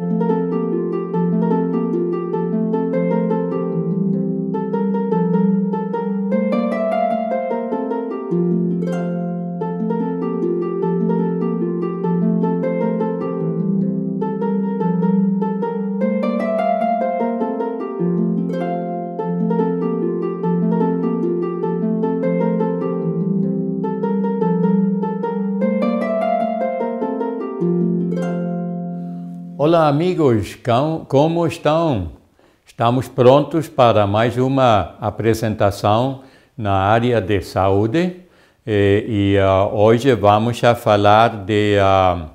Música Olá, amigos, como estão? Estamos prontos para mais uma apresentação na área de saúde e, e uh, hoje vamos a falar de, uh,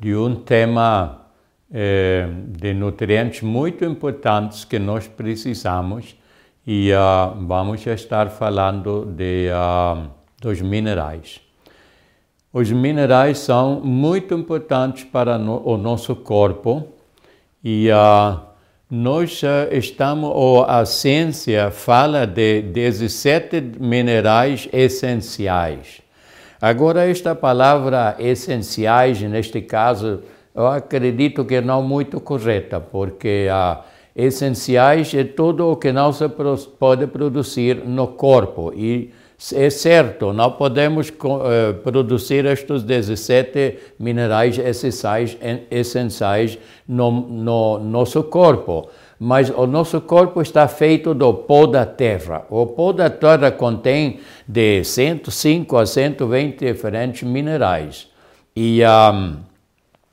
de um tema uh, de nutrientes muito importantes que nós precisamos e vamos estar falando de, dos minerais. Os minerais são muito importantes para o nosso corpo e uh, nós uh, estamos, ou a ciência fala de 17 minerais essenciais. Agora, esta palavra essenciais, neste caso, eu acredito que não muito correta, porque uh, essenciais é tudo o que não se pode produzir no corpo e é certo, não podemos uh, produzir estes 17 minerais essenciais, no, no nosso corpo, mas o nosso corpo está feito do pó da terra. O pó da terra contém de 105 a 120 diferentes minerais. E um,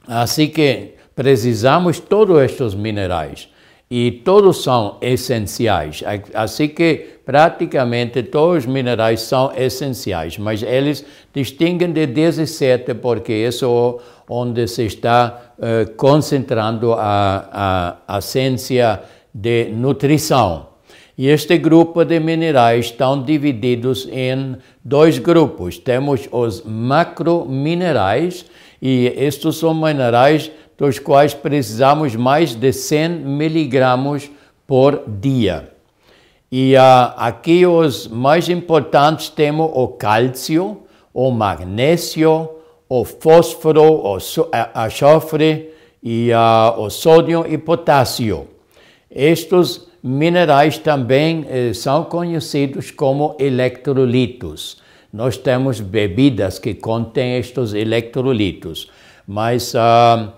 assim que precisamos todos estes minerais e todos são essenciais. Assim que praticamente todos os minerais são essenciais, mas eles distinguem de 17 porque isso é onde se está uh, concentrando a, a, a ciência de nutrição. E este grupo de minerais estão divididos em dois grupos. Temos os macrominerais, e estes são minerais dos quais precisamos mais de 100 miligramas por dia. E uh, aqui os mais importantes temos o cálcio, o magnésio, o fósforo, o açofre, e uh, o sódio e potássio. Estes minerais também eh, são conhecidos como electrolitos. Nós temos bebidas que contêm estes electrolitos, mas uh,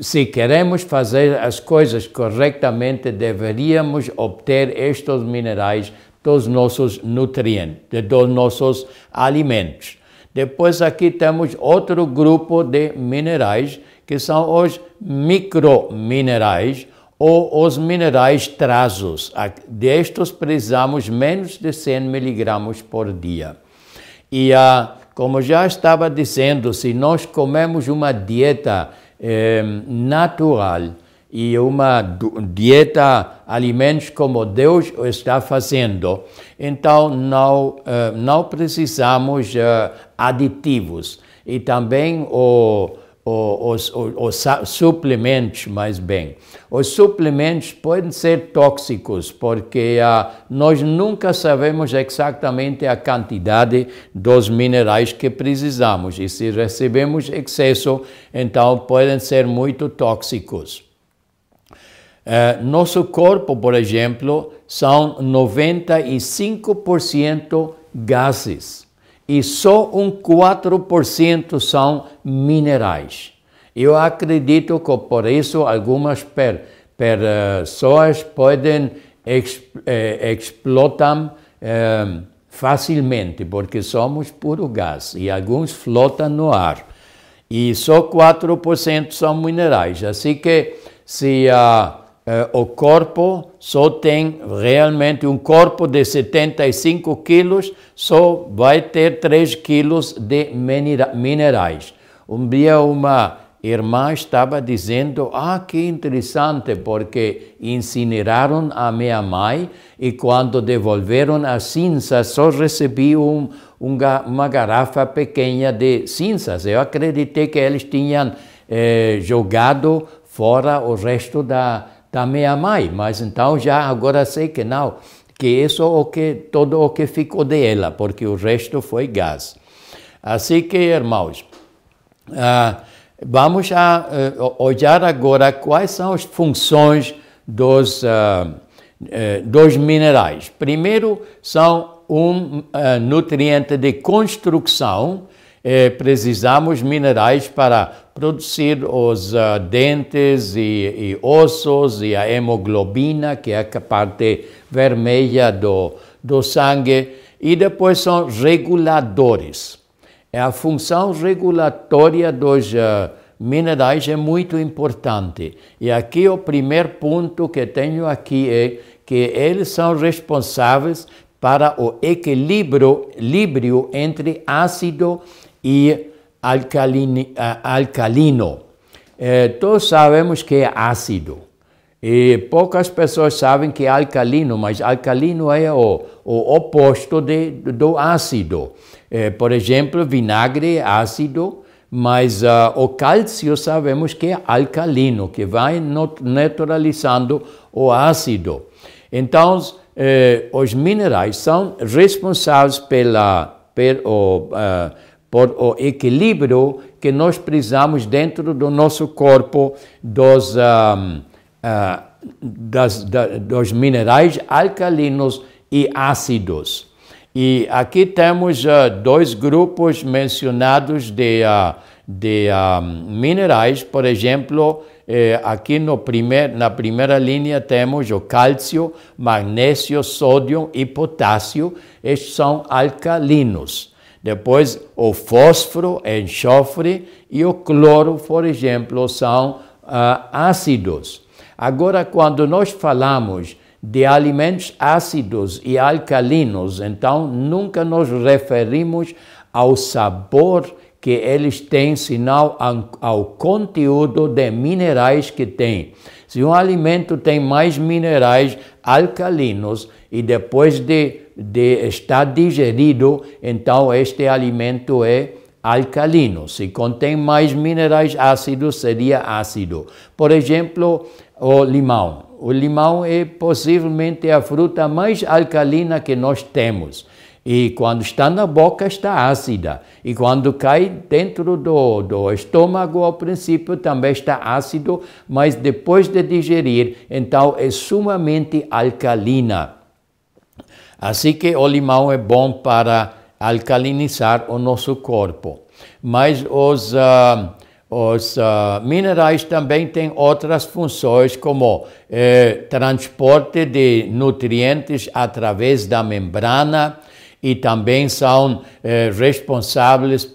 se queremos fazer as coisas corretamente, deveríamos obter estes minerais dos nossos nutrientes, dos nossos alimentos. Depois aqui temos outro grupo de minerais, que são os microminerais ou os minerais trazos. Destes precisamos menos de 100 miligramas por dia. E como já estava dizendo, se nós comemos uma dieta é, natural e uma dieta, alimentos como Deus está fazendo. Então, não, uh, não precisamos uh, aditivos. E também o, os, os, os, suplementos, mais bem. Os suplementos podem ser tóxicos, porque uh, nós nunca sabemos exatamente a quantidade dos minerais que precisamos. E se recebemos excesso, então podem ser muito tóxicos. Uh, nosso corpo, por exemplo, são 95% gases e só um 4% são minerais. Eu acredito que por isso algumas per, pessoas podem eh, explotar eh, facilmente, porque somos puro gás e alguns flotam no ar. E só 4% são minerais. Assim que se a o corpo só tem realmente um corpo de 75 quilos, só vai ter 3 quilos de minerais. Um dia uma irmã estava dizendo, ah, que interessante, porque incineraram a minha mãe e quando devolveram as cinzas só recebi um, uma garrafa pequena de cinzas. Eu acreditei que eles tinham eh, jogado fora o resto da, da minha mãe, mas então já agora sei que não, que isso é o que todo o que ficou dela, porque o resto foi gás. Assim que, irmãos, ah, vamos a, uh, olhar agora quais são as funções dos, uh, dos minerais. Primeiro, são um nutriente de construção. Precisamos minerais para produzir os dentes e, e ossos e a hemoglobina, que é a parte vermelha do, do sangue, e depois são reguladores. A função regulatória dos uh, minerais é muito importante. E aqui o primeiro ponto que tenho aqui é que eles são responsáveis para o equilíbrio entre ácido alcalino. alcalino. Eh, todos sabemos que é ácido. E poucas pessoas sabem que é alcalino, mas alcalino é o, o oposto de, do ácido. É, por exemplo, vinagre é ácido, mas uh, o cálcio sabemos que é alcalino, que vai neutralizando o ácido. Então, eh, os minerais são responsáveis pela, per, o, uh, por o equilíbrio que nós precisamos dentro do nosso corpo dos um, uh, das, da, dos minerais alcalinos e ácidos. E aqui temos uh, dois grupos mencionados de, uh, de minerais, por exemplo, eh, aqui no primeir, na primeira linha temos o cálcio, magnésio, sódio e potássio, estes são alcalinos. Depois, o fósforo, enxofre e o cloro, por exemplo, são ácidos. Agora, quando nós falamos de alimentos ácidos e alcalinos, então nunca nos referimos ao sabor que eles têm, senão ao conteúdo de minerais que tem. Se um alimento tem mais minerais alcalinos e depois de, de estar digerido, então este alimento é alcalino. Se contém mais minerais ácidos, seria ácido. Por exemplo, o limão. O limão é possivelmente a fruta mais alcalina que nós temos. E quando está na boca, está ácida. E quando cai dentro do, do estômago, ao princípio também está ácido, mas depois de digerir, então é sumamente alcalina. Assim que o limão é bom para alcalinizar o nosso corpo. Mas os. Uh, os uh, minerais também têm outras funções, como eh, transporte de nutrientes através da membrana e também são eh, responsáveis,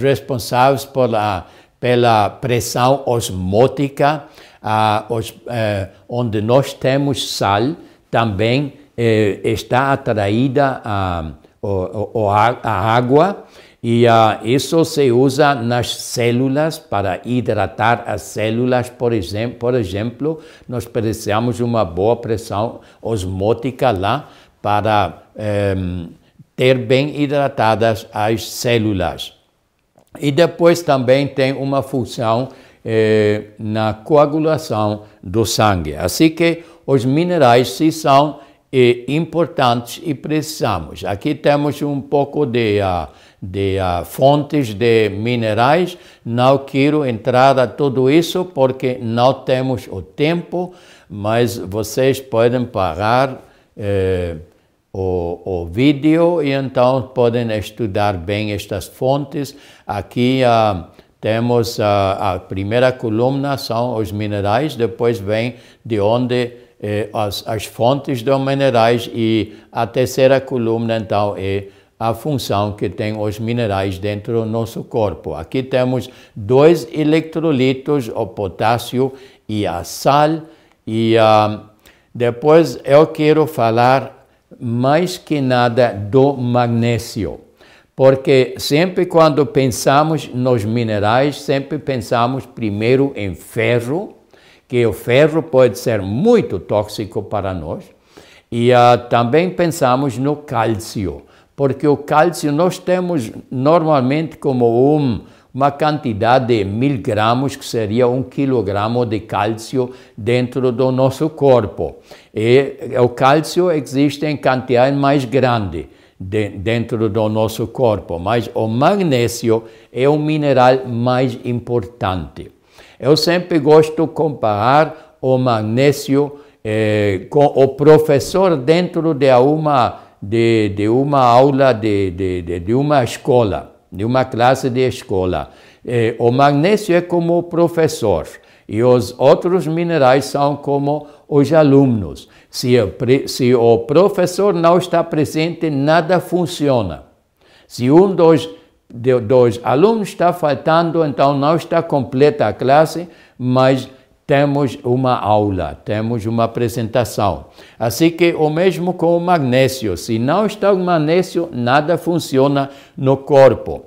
responsáveis pela, pela pressão osmótica, uh, os, eh, onde nós temos sal, também eh, está atraída a, a, a água e uh, isso se usa nas células para hidratar as células, por exemplo, por exemplo, nós precisamos de uma boa pressão osmótica lá para um, ter bem hidratadas as células. E depois também tem uma função eh, na coagulação do sangue. Assim que os minerais se são eh, importantes e precisamos. Aqui temos um pouco de uh, de uh, fontes de minerais. Não quero entrar a tudo isso porque não temos o tempo, mas vocês podem parar eh, o, o vídeo e então podem estudar bem estas fontes. Aqui uh, temos a, a primeira coluna são os minerais, depois vem de onde eh, as, as fontes dos minerais e a terceira coluna então é a função que tem os minerais dentro do nosso corpo. Aqui temos dois eletrolitos, o potássio e a sal, e uh, depois eu quero falar mais que nada do magnésio, porque sempre quando pensamos nos minerais, sempre pensamos primeiro em ferro, que o ferro pode ser muito tóxico para nós, e uh, também pensamos no cálcio porque o cálcio nós temos normalmente como um, uma quantidade de mil gramas, que seria um quilograma de cálcio dentro do nosso corpo. E o cálcio existe em quantidade mais grande. de, dentro do nosso corpo, mas o magnésio é o mineral mais importante. Eu sempre gosto de comparar o magnésio eh, com o professor dentro de uma, de, de uma aula de, de, de, uma escola, de uma classe de escola. Eh, o magnésio é como o professor e os outros minerais são como os alunos. Se, se o professor não está presente, nada funciona. Se um dos, dos alunos está faltando, então não está completa a classe, mas temos uma aula, temos uma apresentação. Assim que o mesmo com o magnésio. Se não está o magnésio, nada funciona no corpo.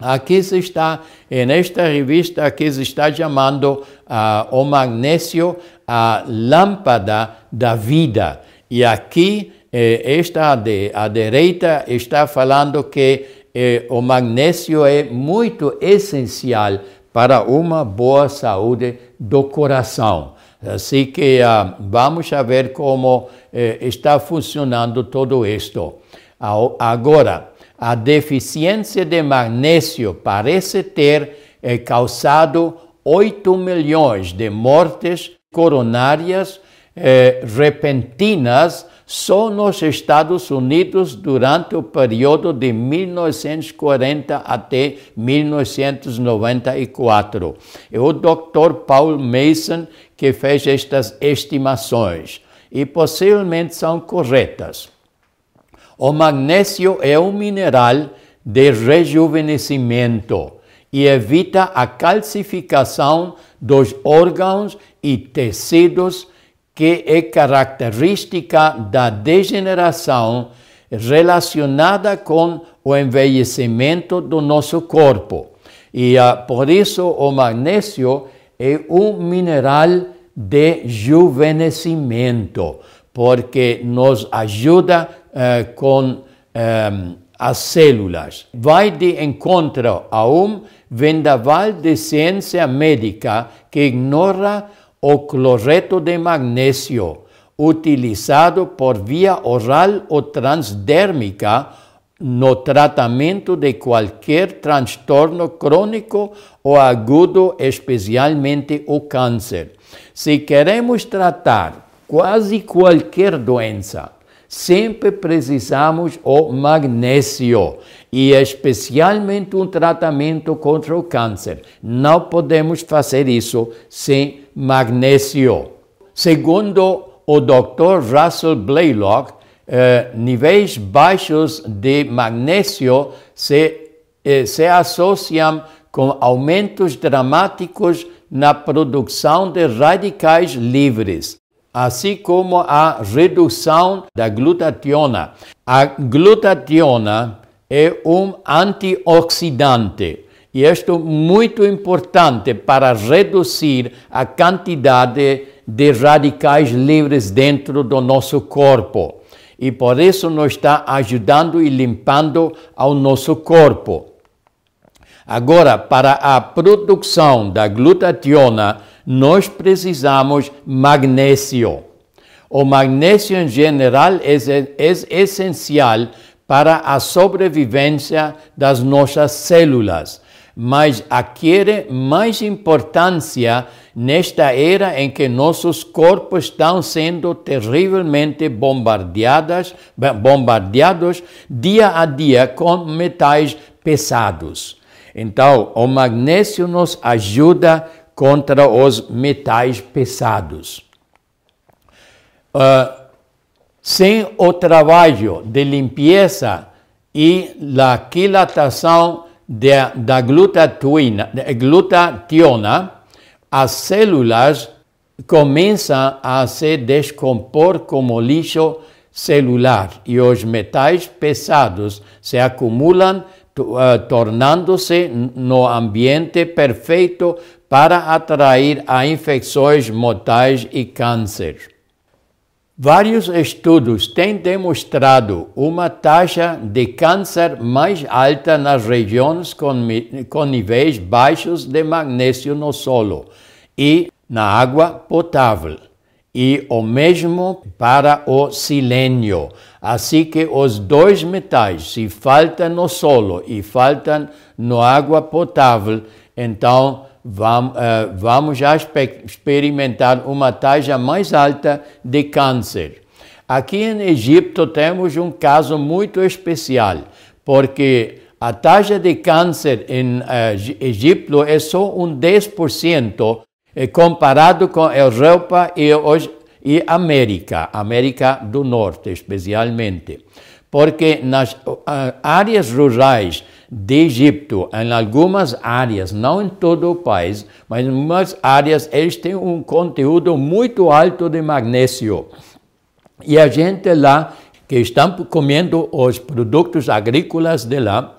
Aqui se está, nesta revista, aqui se está chamando uh, o magnésio a lâmpada da vida. E aqui, eh, esta de, à direita está falando que eh, o magnésio é muito essencial para uma boa saúde do coração. Assim que uh, vamos ver como eh, está funcionando tudo isto. Agora, a deficiência de magnésio parece ter eh, causado 8 milhões de mortes coronárias eh, repentinas só nos Estados Unidos durante o período de 1940 até 1994. É o Dr. Paul Mason que fez estas estimações e possivelmente são corretas. O magnésio é um mineral de rejuvenescimento e evita a calcificação dos órgãos e tecidos que é característica da degeneração relacionada com o envelhecimento do nosso corpo. E uh, por isso o magnésio é um mineral de juvenescimento, porque nos ajuda uh, com um, as células. Vai de encontro a um vendaval de ciência médica que ignora o cloreto de magnésio, utilizado por via oral ou transdérmica no tratamento de qualquer transtorno crônico ou agudo, especialmente o câncer. Se queremos tratar quase qualquer doença, sempre precisamos o magnésio e especialmente um tratamento contra o câncer. Não podemos fazer isso sem magnésio. Segundo o Dr. Russell Blaylock, eh, níveis baixos de magnésio se, eh, se associam com aumentos dramáticos na produção de radicais livres assim como a redução da glutationa. A glutationa é um antioxidante e isto é muito importante para reduzir a quantidade de radicais livres dentro do nosso corpo. E por isso nos está ajudando e limpando ao nosso corpo. Agora, para a produção da glutationa, nós precisamos magnésio. O magnésio em geral é, é essencial para a sobrevivência das nossas células, mas adquire mais importância nesta era em que nossos corpos estão sendo terrivelmente bombardeados, bombardeados dia a dia com metais pesados. Então, o magnésio nos ajuda contra os metais pesados. Uh, sem o trabalho de limpeza e a quilatação de, da glutationa, as células começam a se descompor como lixo celular e os metais pesados se acumulam, uh, tornando-se no ambiente perfeito para atrair a infecções mortais e câncer. Vários estudos têm demonstrado uma taxa de câncer mais alta nas regiões com, com níveis baixos de magnésio no solo e na água potável, e o mesmo para o silênio. Assim que os dois metais, se faltam no solo e faltam na água potável, então vamos, uh, vamos já experimentar uma taxa mais alta de câncer. Aqui em Egito temos um caso muito especial, porque a taxa de câncer em uh, Egito é só um 10% eh, comparado com a Europa e, os, e América, América do Norte especialmente. Porque nas áreas rurais de Egito, em algumas áreas, não em todo o país, mas em algumas áreas, eles têm um conteúdo muito alto de magnésio. E a gente lá, que estão comendo os produtos agrícolas de lá,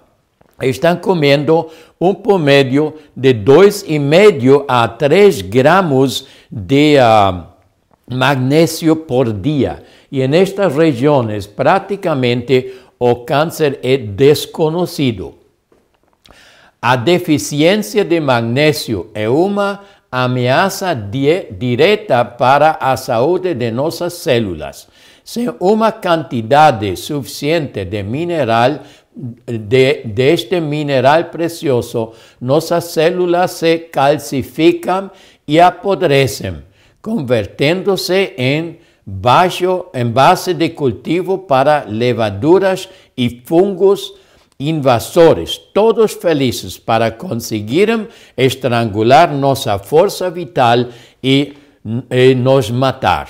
estão comendo um promédio de 2,5 a 3 gramas de uh, magnésio por dia. E nestas regiões, praticamente, o câncer é desconhecido. A deficiência de magnésio é uma ameaça direta para a saúde de nossas células. Sem uma quantidade suficiente de mineral de, deste mineral precioso, nossas células se calcificam e apodrecem, convertendo-se em, baixo, em base de cultivo para levaduras e fungos invasores, todos felizes para conseguirem estrangular nossa força vital e, e nos matar.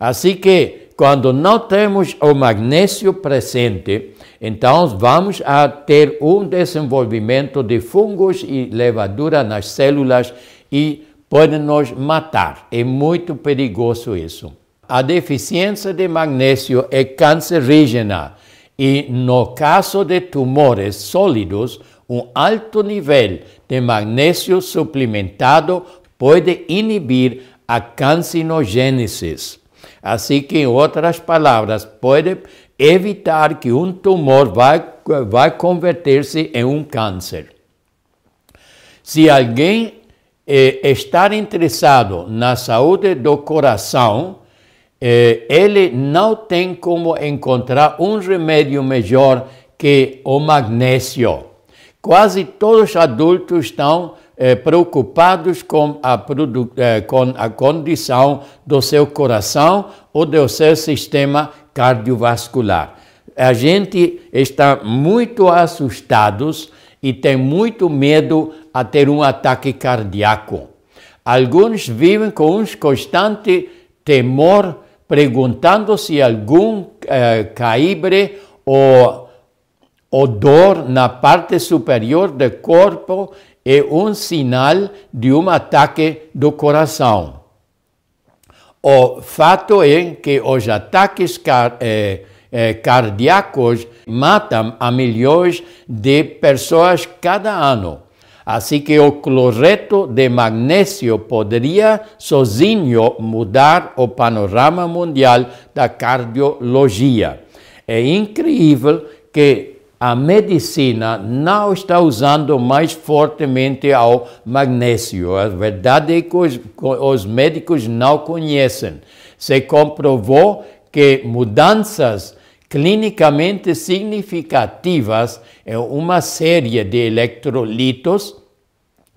Assim que, quando não temos o magnésio presente, então vamos a ter um desenvolvimento de fungos e levadura nas células e podem nos matar. É muito perigoso isso. A deficiência de magnésio é cancerígena e, no caso de tumores sólidos, um alto nível de magnésio suplementado pode inibir a cancinogênese. Assim que, em outras palavras, pode evitar que um tumor vai, vai converter-se em um câncer. Se alguém eh, estar interessado na saúde do coração, ele não tem como encontrar um remédio melhor que o magnésio. Quase todos os adultos estão eh, preocupados com a, eh, com a condição do seu coração ou do seu sistema cardiovascular. A gente está muito assustados e tem muito medo a ter um ataque cardíaco. Alguns vivem com um constante temor perguntando se algum eh, caibre ou, ou dor na parte superior do corpo é um sinal de um ataque do coração. O fato é que os ataques car eh, eh, cardíacos matam a milhões de pessoas cada ano. Assim que o cloreto de magnésio poderia sozinho mudar o panorama mundial da cardiologia. É incrível que a medicina não está usando mais fortemente o magnésio. A verdade é que os, os médicos não conhecem. Se comprovou que mudanças clinicamente significativas em uma série de electrolitos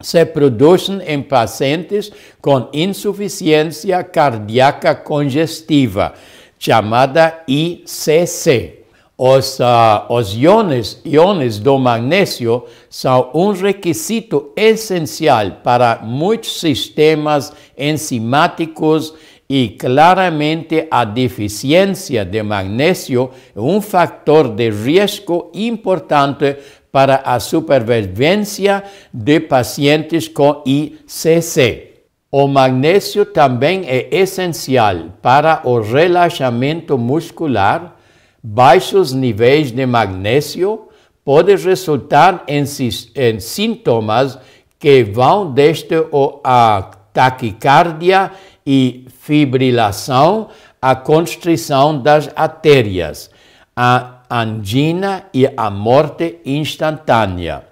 se produzem em pacientes com insuficiência cardíaca congestiva, chamada ICC. Os, uh, os iones, iones do magnésio são um requisito essencial para muitos sistemas enzimáticos e claramente a deficiência de magnésio é um fator de risco importante para a supervivência de pacientes com ICC. O magnésio também é essencial para o relaxamento muscular. Baixos níveis de magnésio podem resultar em, em sintomas que vão desde a taquicardia e fibrilação à constrição das artérias. A angina e a morte instantânea.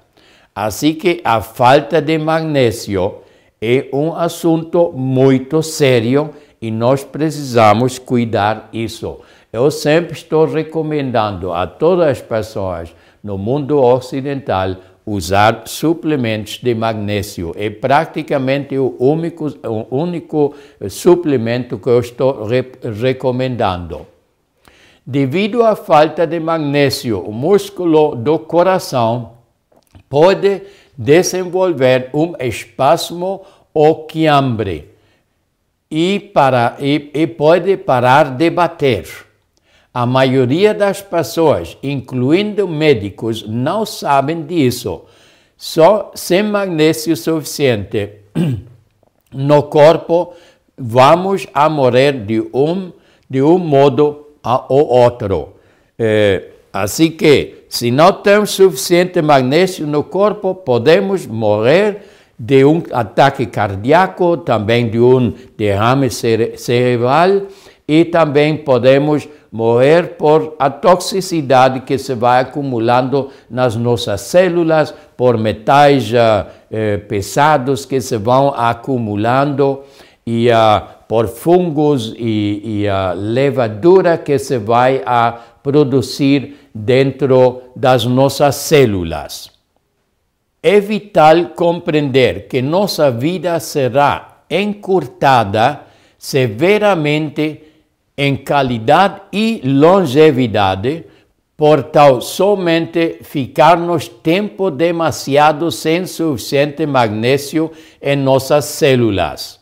Assim que a falta de magnésio é um assunto muito sério e nós precisamos cuidar isso. Eu sempre estou recomendando a todas as pessoas no mundo ocidental usar suplementos de magnésio. É praticamente o único, o único suplemento que eu estou re recomendando. Devido à falta de magnésio, o músculo do coração pode desenvolver um espasmo ou quiambre e, para, e, e pode parar de bater. A maioria das pessoas, incluindo médicos, não sabem disso. Só sem magnésio suficiente no corpo, vamos a morrer de um, de um modo ao outro. É, assim que, se não temos suficiente magnésio no corpo, podemos morrer de um ataque cardíaco, também de um derrame cerebral e também podemos morrer por a toxicidade que se vai acumulando nas nossas células, por metais eh, pesados que se vão acumulando e uh, por fungos e, e a levadura que se vai a produzir dentro das nossas células. É vital compreender que nossa vida será encurtada severamente em qualidade e longevidade, por tal somente ficarmos tempo demasiado sem suficiente magnésio em nossas células.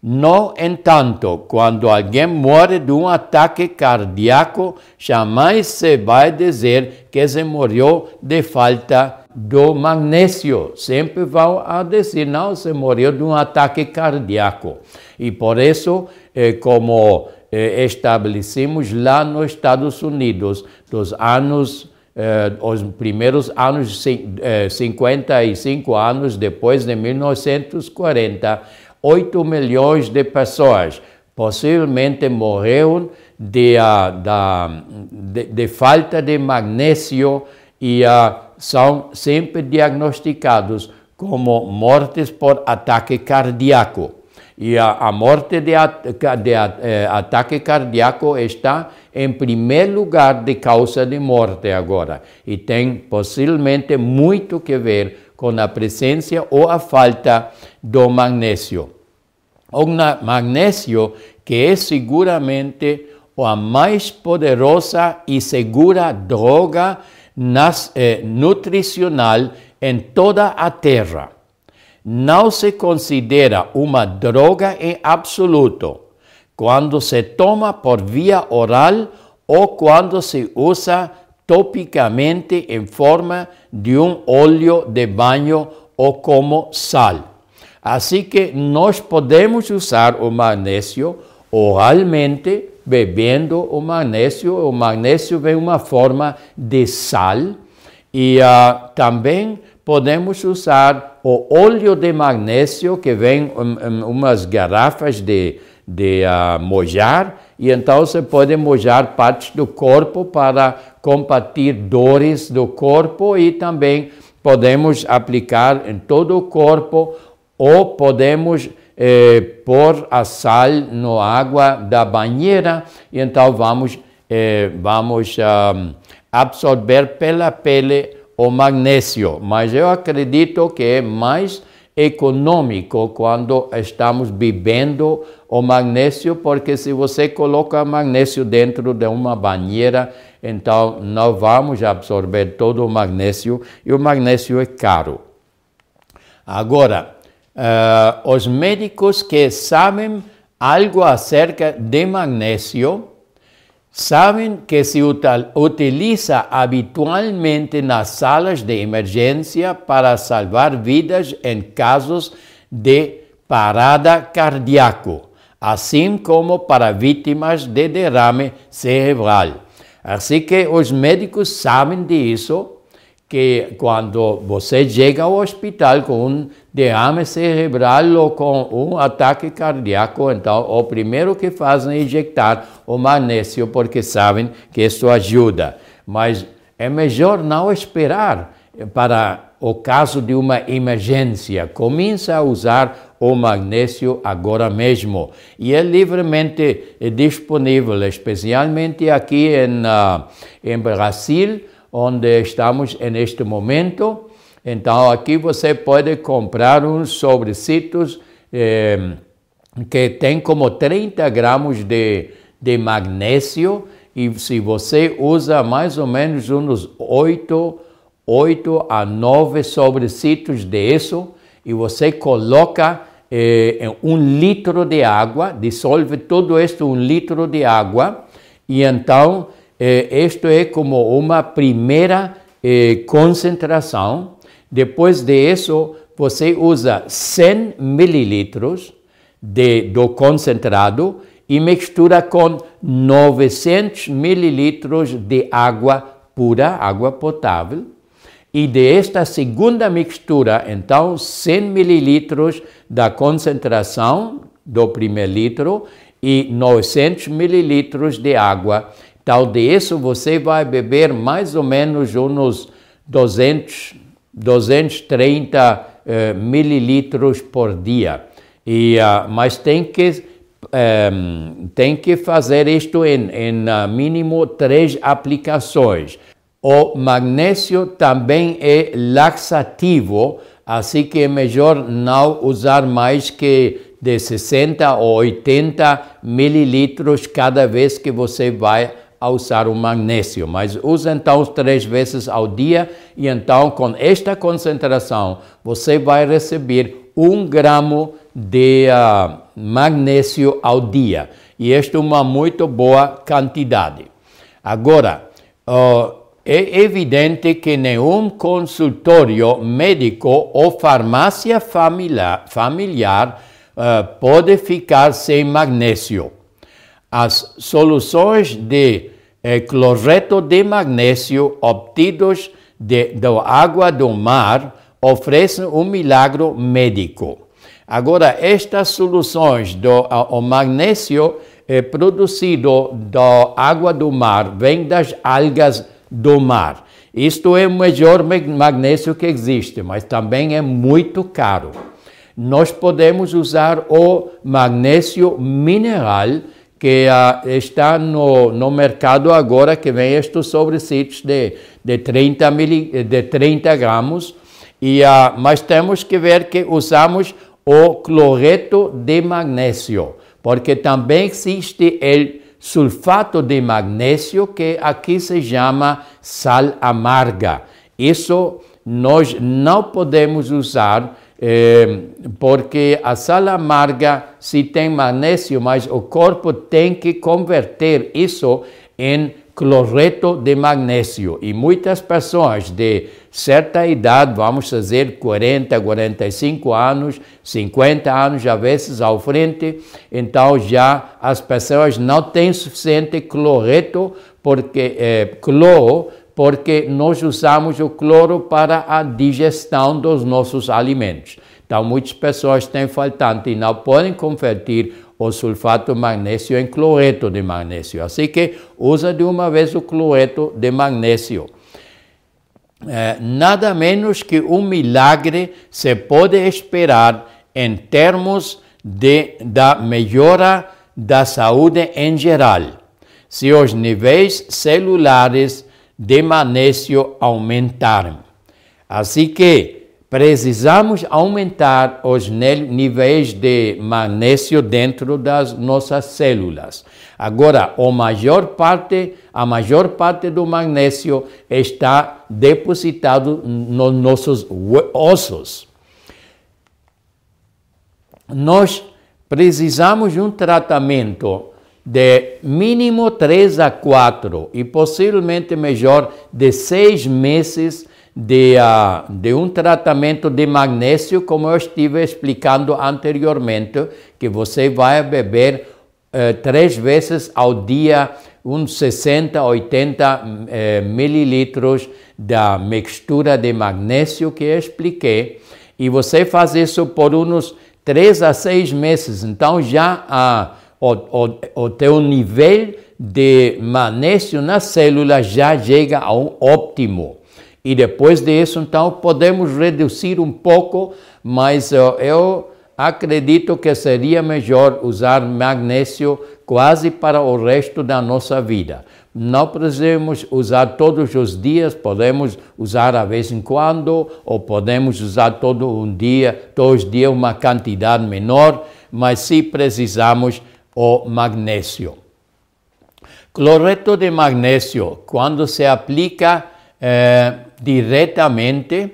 No entanto, quando alguém morre de um ataque cardíaco, jamais se vai dizer que se morreu de falta do magnésio. Sempre vão a dizer, não, se morreu de um ataque cardíaco. E por isso, eh, como eh, estabelecemos lá nos Estados Unidos, dos anos, eh, os primeiros anos, eh, 55 anos depois de 1940, 8 milhões de pessoas possivelmente morreram de, da, de, de falta de magnésio e uh, são sempre diagnosticados como mortes por ataque cardíaco. E a, a morte de, de eh, ataque cardíaco está em primeiro lugar de causa de morte agora. E tem possivelmente muito que ver com a presença ou a falta do magnésio. O magnésio que é seguramente a mais poderosa e segura droga eh, nutricional em toda a Terra não se considera uma droga em absoluto quando se toma por via oral ou quando se usa topicamente em forma de um óleo de banho ou como sal. Assim que nós podemos usar o magnésio oralmente, bebendo o magnésio. O magnésio vem uma forma de sal e uh, também podemos usar o óleo de magnésio que vem em, umas garrafas de, de uh, mojar e então você pode mojar partes do corpo para combater dores do corpo e também podemos aplicar em todo o corpo ou podemos eh, pôr a sal na água da banheira e então vamos, eh, vamos um, absorver pela pele o magnésio, mas eu acredito que é mais econômico quando estamos bebendo o magnésio, porque se você coloca magnésio dentro de uma banheira, então não vamos absorver todo o magnésio e o magnésio é caro. Agora, uh, os médicos que sabem algo acerca de magnésio, sabem que se utiliza habitualmente nas salas de emergência para salvar vidas em casos de parada cardíaco, assim como para vítimas de derrame cerebral. Assim que os médicos sabem disso que quando você chega ao hospital com um derrame cerebral ou com um ataque cardíaco, então o primeiro que fazem é injetar o magnésio porque sabem que isso ajuda. Mas é melhor não esperar para o caso de uma emergência, comece a usar o magnésio agora mesmo. E é livremente disponível, especialmente aqui em, uh, em Brasil, onde estamos neste momento. Então, aqui você pode comprar uns sobrecitos eh, que tem como 30 gramas de, de magnésio e se você usa mais ou menos uns 8, 8 a 9 sobrecitos disso e você coloca eh, um litro de água, dissolve tudo isso um litro de água e então eh, isto é como uma primeira eh, concentração. Depois disso, você usa 100 mililitros de, do concentrado e mistura com 900 mililitros de água pura, água potável. E desta segunda mistura, então, 100 mililitros da concentração do primeiro litro e 900 mililitros de água. Então, disso você vai beber mais ou menos uns 200, 230 uh, mililitros por dia. E, uh, mas tem que um, tem que fazer isto em, em uh, mínimo três aplicações. O magnésio também é laxativo, assim que é melhor não usar mais que de 60 ou 80 mililitros cada vez que você vai usar o magnésio, mas use então três vezes ao dia e então com esta concentração você vai receber um gramo de uh, magnésio ao dia. E esta é uma muito boa quantidade. Agora, uh, é evidente que nenhum consultório médico ou farmácia familiar, familiar uh, pode ficar sem magnésio. As soluções de eh, cloreto de magnésio obtidos da água do mar oferecem um milagre médico. Agora, estas soluções do o magnésio é produzido da água do mar, vem das algas do mar. Isto é o melhor magnésio que existe, mas também é muito caro. Nós podemos usar o magnésio mineral, que uh, está no, no mercado agora, que vem estes sobrecitos de, de, 30 mili, de 30 gramas, e, uh, mas temos que ver que usamos o cloreto de magnésio, porque também existe o sulfato de magnésio, que aqui se chama sal amarga. Isso nós não podemos usar é, porque a sal amarga se tem magnésio, mas o corpo tem que converter isso em cloreto de magnésio. E muitas pessoas de certa idade, vamos dizer 40, 45 anos, 50 anos, às vezes ao frente, então já as pessoas não têm suficiente cloreto, porque é, cloro, porque nós usamos o cloro para a digestão dos nossos alimentos. Então, muitas pessoas têm faltante e não podem converter o sulfato de magnésio em cloreto de magnésio. Assim que usa de uma vez o cloreto de magnésio. É, nada menos que um milagre se pode esperar em termos de, da melhora da saúde em geral. Se os níveis celulares de magnésio aumentarem. Assim que precisamos aumentar os níveis de magnésio dentro das nossas células. Agora, a maior parte, a maior parte do magnésio está depositado nos nossos ossos. Nós precisamos de um tratamento de mínimo 3 a 4 e possivelmente melhor de 6 meses de, uh, de um tratamento de magnésio, como eu estive explicando anteriormente, que você vai beber uh, três vezes ao dia uns 60, 80 uh, mililitros da mistura de magnésio que eu expliquei, e você faz isso por uns 3 a 6 meses, então já uh, o, o, o teu nível de magnésio na célula já chega a um óptimo. E depois disso, então, podemos reduzir um pouco, mas eu acredito que seria melhor usar magnésio quase para o resto da nossa vida. Não precisamos usar todos os dias, podemos usar a vez em quando, ou podemos usar todo um dia, os dias uma quantidade menor, mas se precisamos o magnésio. Cloreto de magnésio, quando se aplica eh, diretamente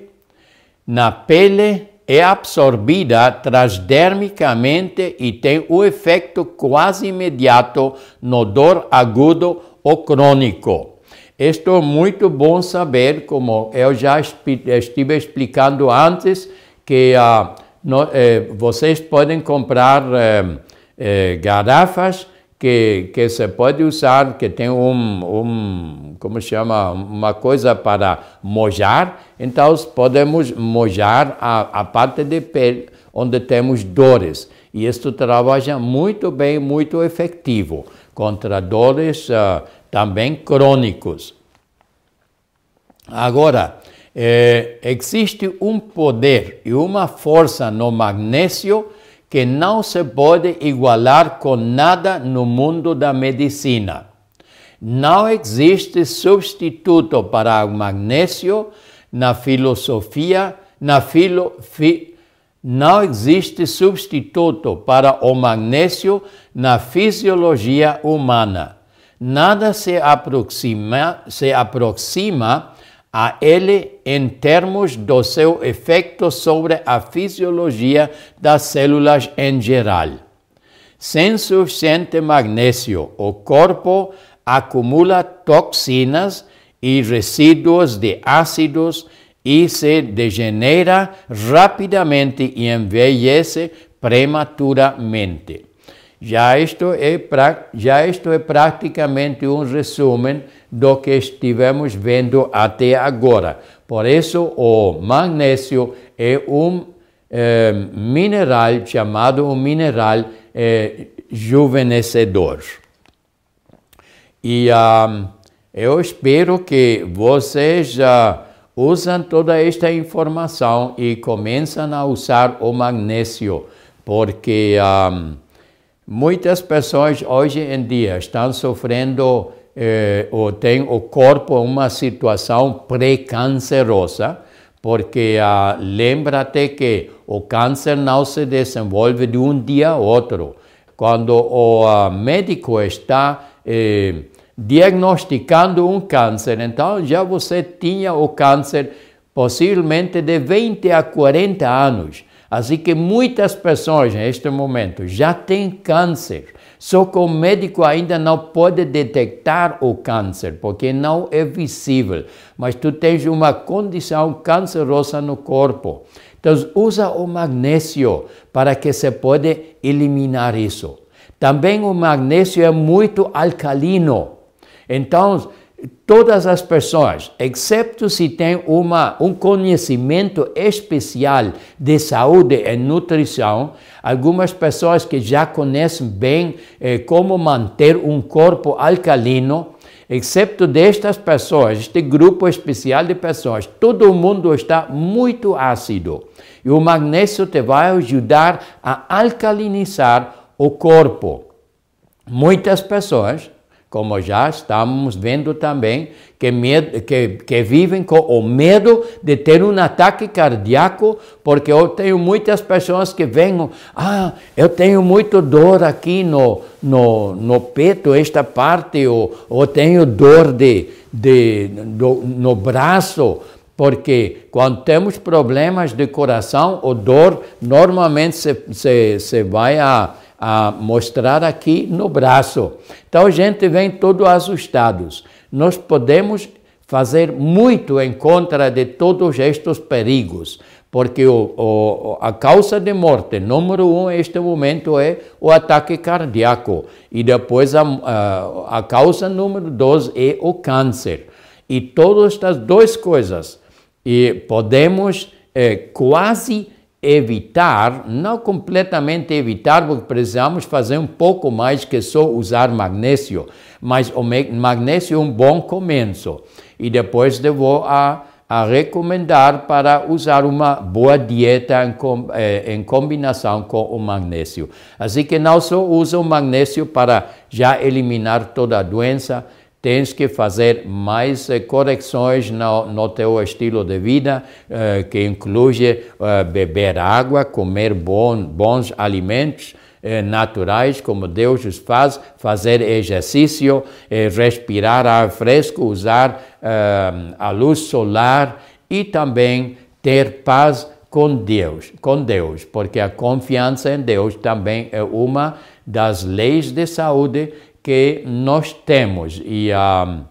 na pele, é absorvida transdermicamente e tem o efeito quase imediato no dor agudo ou crônico. Isto é muito bom saber, como eu já estive explicando antes, que uh, no, eh, vocês podem comprar eh, eh, garrafas que, que se pode usar, que tem um, um, como chama, uma coisa para mojar, então podemos mojar a, a parte de pele onde temos dores. E isto trabalha muito bem, muito efetivo contra dores uh, também crônicos. Agora, eh, existe um poder e uma força no magnésio que não se pode igualar com nada no mundo da medicina. Não existe substituto para o magnésio na filosofia, na filo, fi, não existe substituto para o magnésio na fisiologia humana. Nada se aproxima, se aproxima a ele em termos do seu efeito sobre a fisiologia das células em geral. Sem suficiente magnésio, o corpo acumula toxinas e resíduos de ácidos e se degenera rapidamente e envelhece prematuramente. Já isto, é, já isto é praticamente um resumo do que estivemos vendo até agora. Por isso, o magnésio é um é, mineral chamado um mineral é, juvenescedor. E uh, eu espero que vocês já usam toda esta informação e começam a usar o magnésio, porque um, muitas pessoas hoje em dia estão sofrendo eh, ou têm o corpo uma situação pré-cancerosa, porque ah, lembra-te que o câncer não se desenvolve de um dia a outro. Quando o ah, médico está eh, diagnosticando um câncer, então já você tinha o câncer possivelmente de 20 a 40 anos. Assim que muitas pessoas neste momento já têm câncer, só que o médico ainda não pode detectar o câncer, porque não é visível, mas tu tens uma condição cancerosa no corpo. Então usa o magnésio para que se pode eliminar isso. Também o magnésio é muito alcalino. Então, todas as pessoas, exceto se tem uma, um conhecimento especial de saúde e nutrição, algumas pessoas que já conhecem bem eh, como manter um corpo alcalino, exceto destas pessoas, este grupo especial de pessoas, todo mundo está muito ácido. E o magnésio te vai ajudar a alcalinizar o corpo. Muitas pessoas, como já estamos vendo também, que, que, que, vivem com o medo de ter um ataque cardíaco, porque eu tenho muitas pessoas que vêm, ah, eu tenho muito dor aqui no, no, no peito, esta parte, ou, ou tenho dor de, de, do, no braço, porque quando temos problemas de coração, o dor normalmente se, se, se vai a a mostrar aqui no braço. Então a gente vem todo assustados. Nós podemos fazer muito em contra de todos estes perigos, porque o, o, a causa de morte número um neste momento é o ataque cardíaco e depois a, a, a causa número dois é o câncer. E todas estas duas coisas e podemos é, quase evitar, não completamente evitar, porque precisamos fazer um pouco mais que só usar magnésio, mas o magnésio é um bom começo. E depois eu vou a, a recomendar para usar uma boa dieta em, eh, em, combinação com o magnésio. Assim que não só usa o magnésio para já eliminar toda a doença, tens que fazer mais eh, correções no, no teu estilo de vida, eh, que inclui eh, beber água, comer bons alimentos, naturais, como Deus os faz, fazer exercício, respirar ar fresco, usar a luz solar e também ter paz com Deus, com Deus, porque a confiança em Deus também é uma das leis de saúde que nós temos e um,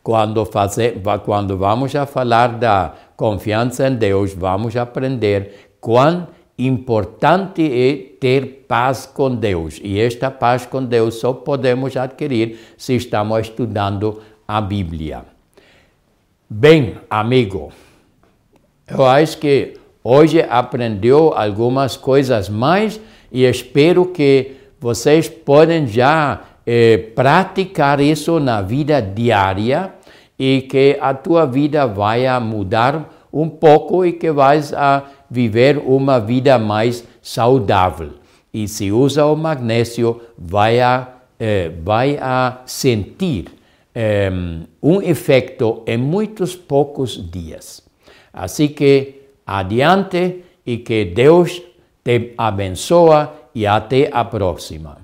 quando, fazer, quando vamos a falar da confiança em Deus, vamos aprender quão importante é ter paz com Deus. E esta paz com Deus só podemos adquirir se estamos estudando a Bíblia. Bem, amigo, eu acho que hoje aprendeu algumas coisas mais e espero que vocês podem já eh, praticar isso na vida diária e que a tua vida vai mudar um pouco e que vais a viver uma vida mais saudável. E se usa o magnésio, vai a, eh, vai a sentir um efeito em muitos poucos dias. Assim que adiante e que Deus te abençoe e até a próxima.